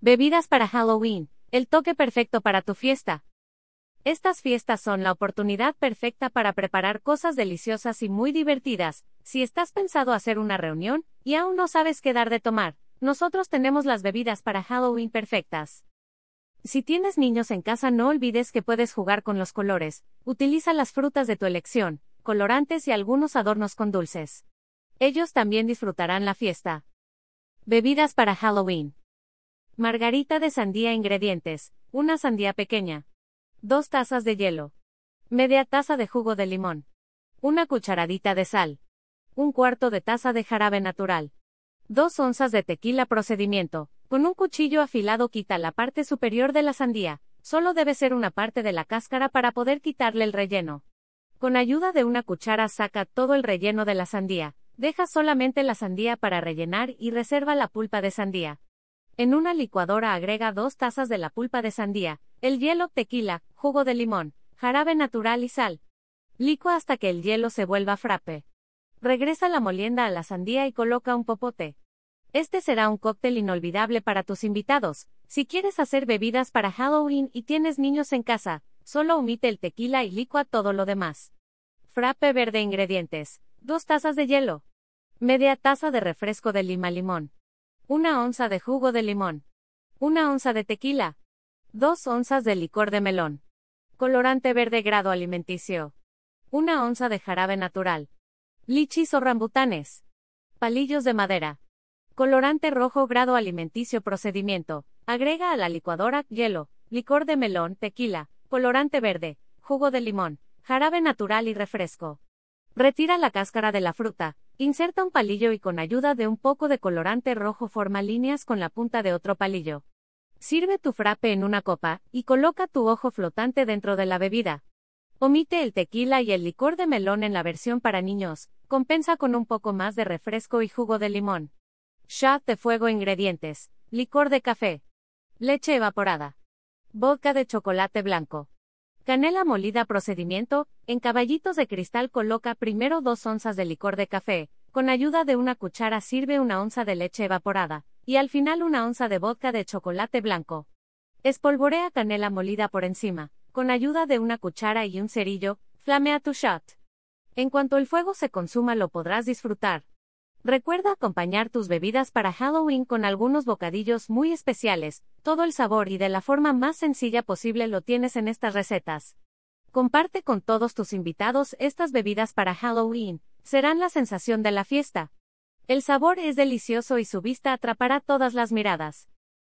Bebidas para Halloween, el toque perfecto para tu fiesta. Estas fiestas son la oportunidad perfecta para preparar cosas deliciosas y muy divertidas. Si estás pensado hacer una reunión y aún no sabes qué dar de tomar, nosotros tenemos las bebidas para Halloween perfectas. Si tienes niños en casa no olvides que puedes jugar con los colores, utiliza las frutas de tu elección, colorantes y algunos adornos con dulces. Ellos también disfrutarán la fiesta. Bebidas para Halloween. Margarita de sandía ingredientes, una sandía pequeña. Dos tazas de hielo. Media taza de jugo de limón. Una cucharadita de sal. Un cuarto de taza de jarabe natural. Dos onzas de tequila procedimiento. Con un cuchillo afilado quita la parte superior de la sandía. Solo debe ser una parte de la cáscara para poder quitarle el relleno. Con ayuda de una cuchara saca todo el relleno de la sandía. Deja solamente la sandía para rellenar y reserva la pulpa de sandía. En una licuadora agrega dos tazas de la pulpa de sandía, el hielo, tequila, jugo de limón, jarabe natural y sal. Licua hasta que el hielo se vuelva frappe. Regresa la molienda a la sandía y coloca un popote. Este será un cóctel inolvidable para tus invitados. Si quieres hacer bebidas para Halloween y tienes niños en casa, solo omite el tequila y licua todo lo demás. Frappe verde ingredientes. Dos tazas de hielo. Media taza de refresco de lima limón. Una onza de jugo de limón. Una onza de tequila. Dos onzas de licor de melón. Colorante verde grado alimenticio. Una onza de jarabe natural. Lichis o rambutanes. Palillos de madera. Colorante rojo grado alimenticio procedimiento. Agrega a la licuadora hielo, licor de melón, tequila, colorante verde, jugo de limón, jarabe natural y refresco. Retira la cáscara de la fruta, Inserta un palillo y con ayuda de un poco de colorante rojo forma líneas con la punta de otro palillo. Sirve tu frappe en una copa, y coloca tu ojo flotante dentro de la bebida. Omite el tequila y el licor de melón en la versión para niños, compensa con un poco más de refresco y jugo de limón. Shot de fuego ingredientes, licor de café, leche evaporada, vodka de chocolate blanco. Canela molida procedimiento, en caballitos de cristal coloca primero dos onzas de licor de café, con ayuda de una cuchara sirve una onza de leche evaporada, y al final una onza de vodka de chocolate blanco. Espolvorea canela molida por encima, con ayuda de una cuchara y un cerillo, flamea tu shot. En cuanto el fuego se consuma lo podrás disfrutar. Recuerda acompañar tus bebidas para Halloween con algunos bocadillos muy especiales, todo el sabor y de la forma más sencilla posible lo tienes en estas recetas. Comparte con todos tus invitados estas bebidas para Halloween, serán la sensación de la fiesta. El sabor es delicioso y su vista atrapará todas las miradas.